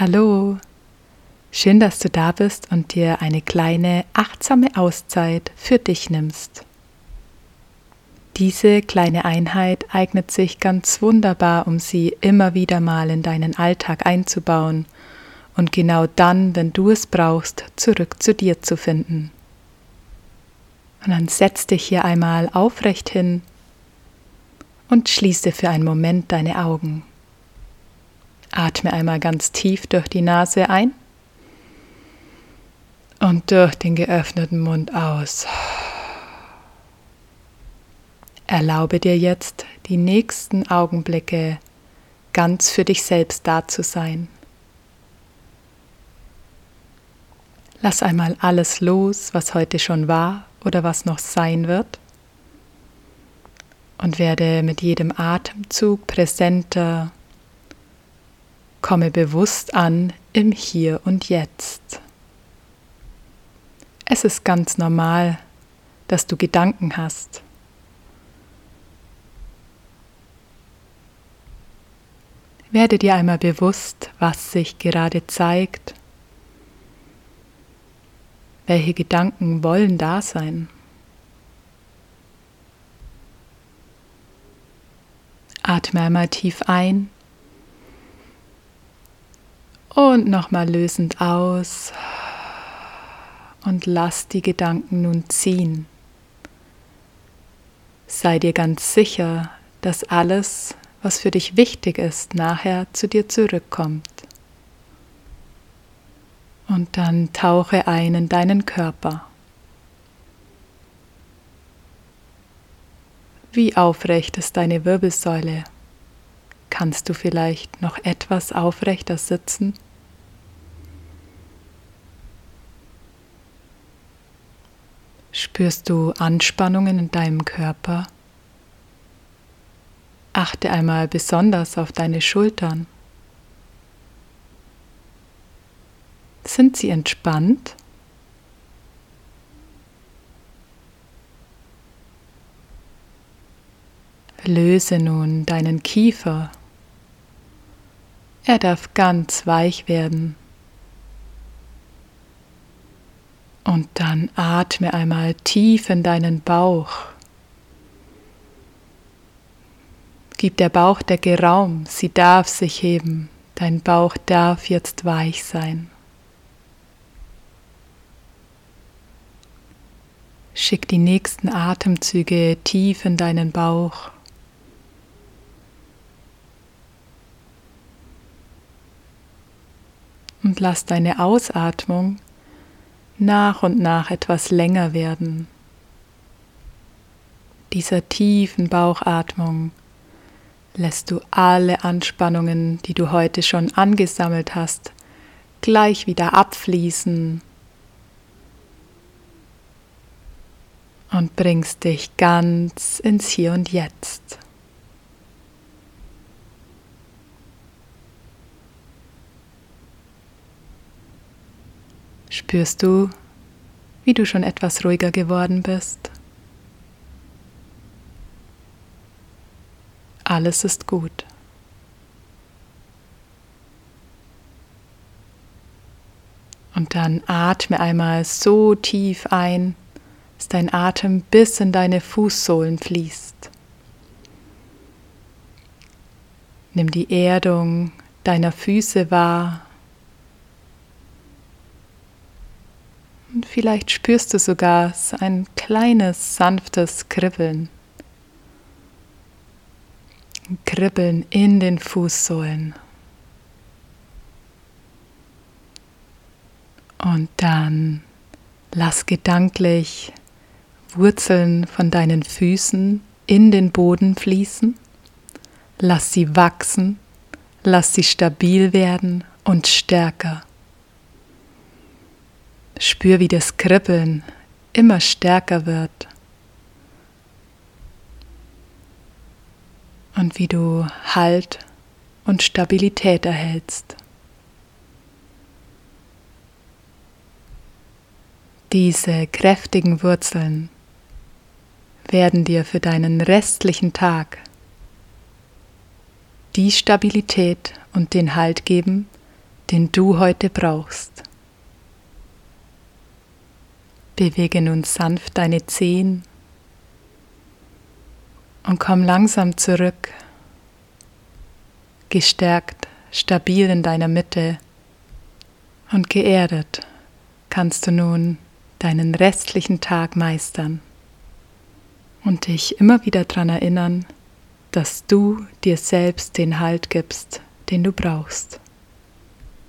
Hallo, schön, dass du da bist und dir eine kleine achtsame Auszeit für dich nimmst. Diese kleine Einheit eignet sich ganz wunderbar, um sie immer wieder mal in deinen Alltag einzubauen und genau dann, wenn du es brauchst, zurück zu dir zu finden. Und dann setz dich hier einmal aufrecht hin und schließe für einen Moment deine Augen. Atme einmal ganz tief durch die Nase ein und durch den geöffneten Mund aus. Erlaube dir jetzt, die nächsten Augenblicke ganz für dich selbst da zu sein. Lass einmal alles los, was heute schon war oder was noch sein wird und werde mit jedem Atemzug präsenter Komme bewusst an im Hier und Jetzt. Es ist ganz normal, dass du Gedanken hast. Werde dir einmal bewusst, was sich gerade zeigt. Welche Gedanken wollen da sein? Atme einmal tief ein und nochmal lösend aus und lass die Gedanken nun ziehen. Sei dir ganz sicher, dass alles, was für dich wichtig ist, nachher zu dir zurückkommt. Und dann tauche ein in deinen Körper. Wie aufrecht ist deine Wirbelsäule? Kannst du vielleicht noch etwas aufrechter sitzen? Spürst du Anspannungen in deinem Körper? Achte einmal besonders auf deine Schultern. Sind sie entspannt? Löse nun deinen Kiefer. Er darf ganz weich werden. Und dann atme einmal tief in deinen Bauch. Gib der Bauchdecke Raum, sie darf sich heben. Dein Bauch darf jetzt weich sein. Schick die nächsten Atemzüge tief in deinen Bauch. Und lass deine Ausatmung nach und nach etwas länger werden. Dieser tiefen Bauchatmung lässt du alle Anspannungen, die du heute schon angesammelt hast, gleich wieder abfließen und bringst dich ganz ins Hier und Jetzt. Spürst du, wie du schon etwas ruhiger geworden bist? Alles ist gut. Und dann atme einmal so tief ein, dass dein Atem bis in deine Fußsohlen fließt. Nimm die Erdung deiner Füße wahr Und vielleicht spürst du sogar ein kleines, sanftes Kribbeln. Kribbeln in den Fußsohlen. Und dann lass gedanklich Wurzeln von deinen Füßen in den Boden fließen. Lass sie wachsen, lass sie stabil werden und stärker. Spür, wie das Kribbeln immer stärker wird. Und wie du Halt und Stabilität erhältst. Diese kräftigen Wurzeln werden dir für deinen restlichen Tag die Stabilität und den Halt geben, den du heute brauchst. Bewege nun sanft deine Zehen und komm langsam zurück, gestärkt, stabil in deiner Mitte und geerdet kannst du nun deinen restlichen Tag meistern und dich immer wieder daran erinnern, dass du dir selbst den Halt gibst, den du brauchst.